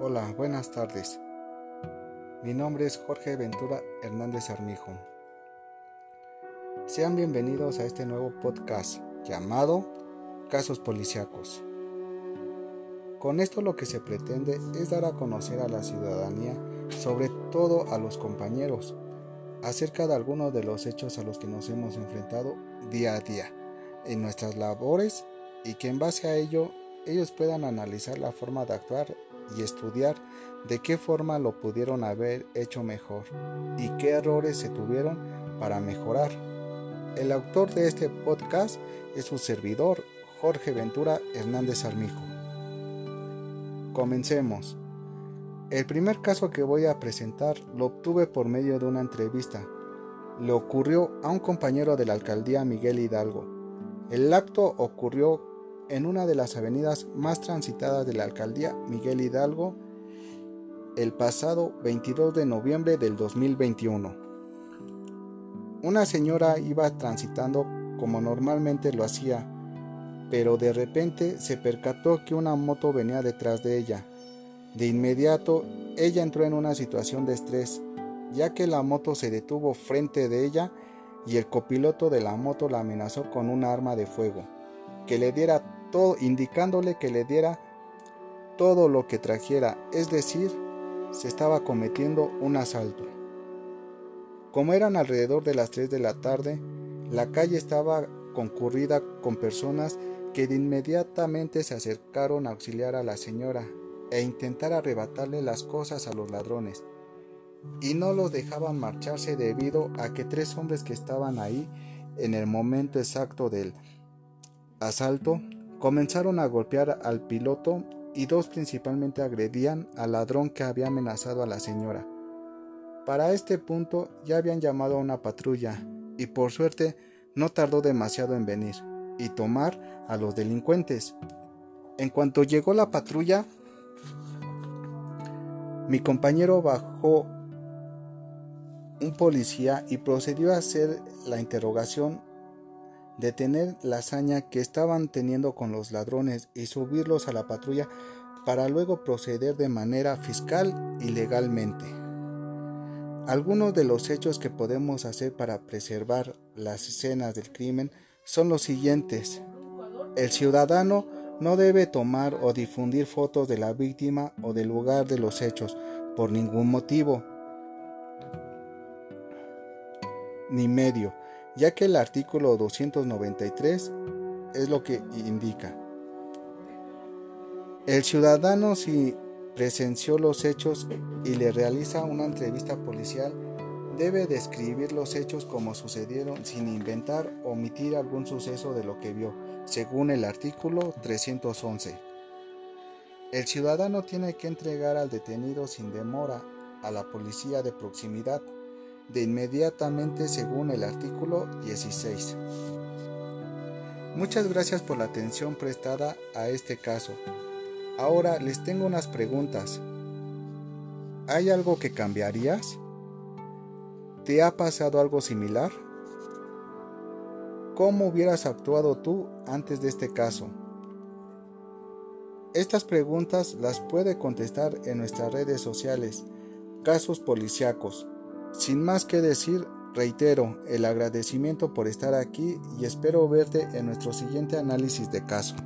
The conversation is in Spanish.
Hola, buenas tardes. Mi nombre es Jorge Ventura Hernández Armijo. Sean bienvenidos a este nuevo podcast llamado Casos Policiacos. Con esto lo que se pretende es dar a conocer a la ciudadanía, sobre todo a los compañeros, acerca de algunos de los hechos a los que nos hemos enfrentado día a día en nuestras labores y que en base a ello ellos puedan analizar la forma de actuar y estudiar de qué forma lo pudieron haber hecho mejor y qué errores se tuvieron para mejorar. El autor de este podcast es su servidor, Jorge Ventura Hernández Armijo. Comencemos. El primer caso que voy a presentar lo obtuve por medio de una entrevista. Le ocurrió a un compañero de la alcaldía Miguel Hidalgo. El acto ocurrió en una de las avenidas más transitadas de la alcaldía Miguel Hidalgo el pasado 22 de noviembre del 2021. Una señora iba transitando como normalmente lo hacía, pero de repente se percató que una moto venía detrás de ella. De inmediato, ella entró en una situación de estrés, ya que la moto se detuvo frente de ella y el copiloto de la moto la amenazó con un arma de fuego, que le diera indicándole que le diera todo lo que trajera, es decir, se estaba cometiendo un asalto. Como eran alrededor de las 3 de la tarde, la calle estaba concurrida con personas que inmediatamente se acercaron a auxiliar a la señora e intentar arrebatarle las cosas a los ladrones. Y no los dejaban marcharse debido a que tres hombres que estaban ahí en el momento exacto del asalto comenzaron a golpear al piloto y dos principalmente agredían al ladrón que había amenazado a la señora. Para este punto ya habían llamado a una patrulla y por suerte no tardó demasiado en venir y tomar a los delincuentes. En cuanto llegó la patrulla, mi compañero bajó un policía y procedió a hacer la interrogación, detener la hazaña que estaban teniendo con los ladrones y subirlos a la patrulla para luego proceder de manera fiscal y legalmente. Algunos de los hechos que podemos hacer para preservar las escenas del crimen son los siguientes. El ciudadano no debe tomar o difundir fotos de la víctima o del lugar de los hechos por ningún motivo ni medio, ya que el artículo 293 es lo que indica. El ciudadano si presenció los hechos y le realiza una entrevista policial debe describir los hechos como sucedieron sin inventar o omitir algún suceso de lo que vio, según el artículo 311. El ciudadano tiene que entregar al detenido sin demora a la policía de proximidad de inmediatamente según el artículo 16. Muchas gracias por la atención prestada a este caso. Ahora les tengo unas preguntas. ¿Hay algo que cambiarías? ¿Te ha pasado algo similar? ¿Cómo hubieras actuado tú antes de este caso? Estas preguntas las puede contestar en nuestras redes sociales, Casos Policiacos. Sin más que decir, reitero el agradecimiento por estar aquí y espero verte en nuestro siguiente análisis de caso.